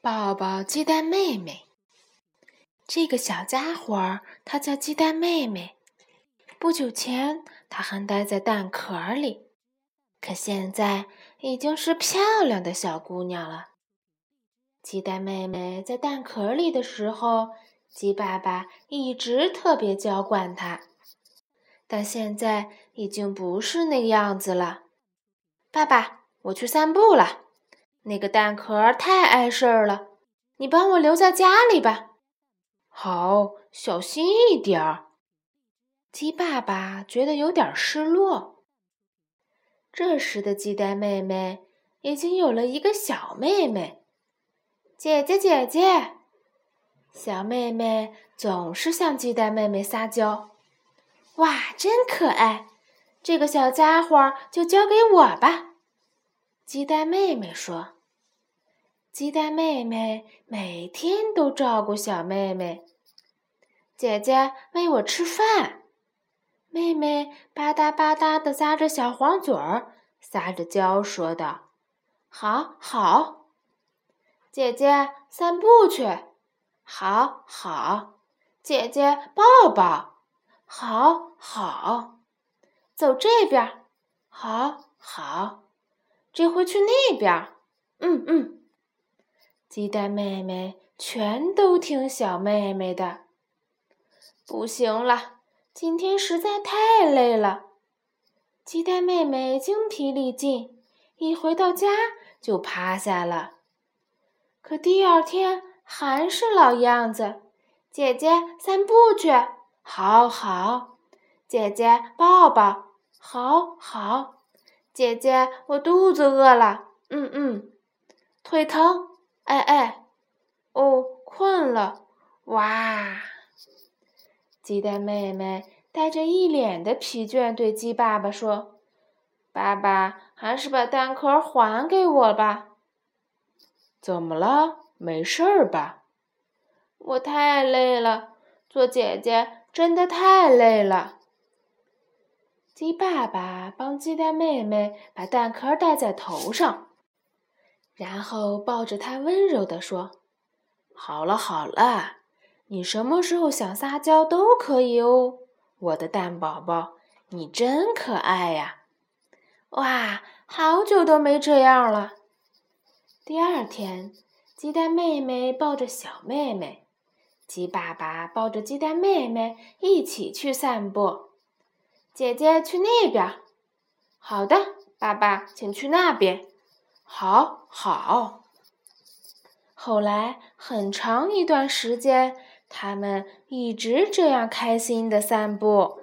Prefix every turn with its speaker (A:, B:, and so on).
A: 抱抱鸡蛋妹妹。这个小家伙，它叫鸡蛋妹妹。不久前，它还待在蛋壳里，可现在已经是漂亮的小姑娘了。鸡蛋妹妹在蛋壳里的时候，鸡爸爸一直特别娇惯它，但现在已经不是那个样子了。爸爸，我去散步了。那个蛋壳太碍事儿了，你帮我留在家里吧。
B: 好，小心一点儿。
A: 鸡爸爸觉得有点失落。这时的鸡蛋妹妹已经有了一个小妹妹，姐姐姐姐。小妹妹总是向鸡蛋妹妹撒娇：“哇，真可爱！这个小家伙就交给我吧。”鸡蛋妹妹说：“鸡蛋妹妹每天都照顾小妹妹。姐姐喂我吃饭。”妹妹吧嗒吧嗒的咂着小黄嘴儿，撒着娇说道：“好好，姐姐散步去，好好，姐姐抱抱，好好，走这边，好好，这回去那边，嗯嗯。”鸡蛋妹妹全都听小妹妹的，不行了。今天实在太累了，鸡蛋妹妹精疲力尽，一回到家就趴下了。可第二天还是老样子，姐姐散步去，好好；姐姐抱抱，好好；姐姐我肚子饿了，嗯嗯；腿疼，哎哎；哦，困了，哇。鸡蛋妹妹带着一脸的疲倦，对鸡爸爸说：“爸爸，还是把蛋壳还给我吧。”“
B: 怎么了？没事儿吧？”“
A: 我太累了，做姐姐真的太累了。”鸡爸爸帮鸡蛋妹妹把蛋壳戴在头上，然后抱着她温柔地说：“好了好了。”你什么时候想撒娇都可以哦，我的蛋宝宝，你真可爱呀！哇，好久都没这样了。第二天，鸡蛋妹妹抱着小妹妹，鸡爸爸抱着鸡蛋妹妹一起去散步。姐姐去那边，好的，爸爸请去那边，好好。后来很长一段时间。他们一直这样开心的散步。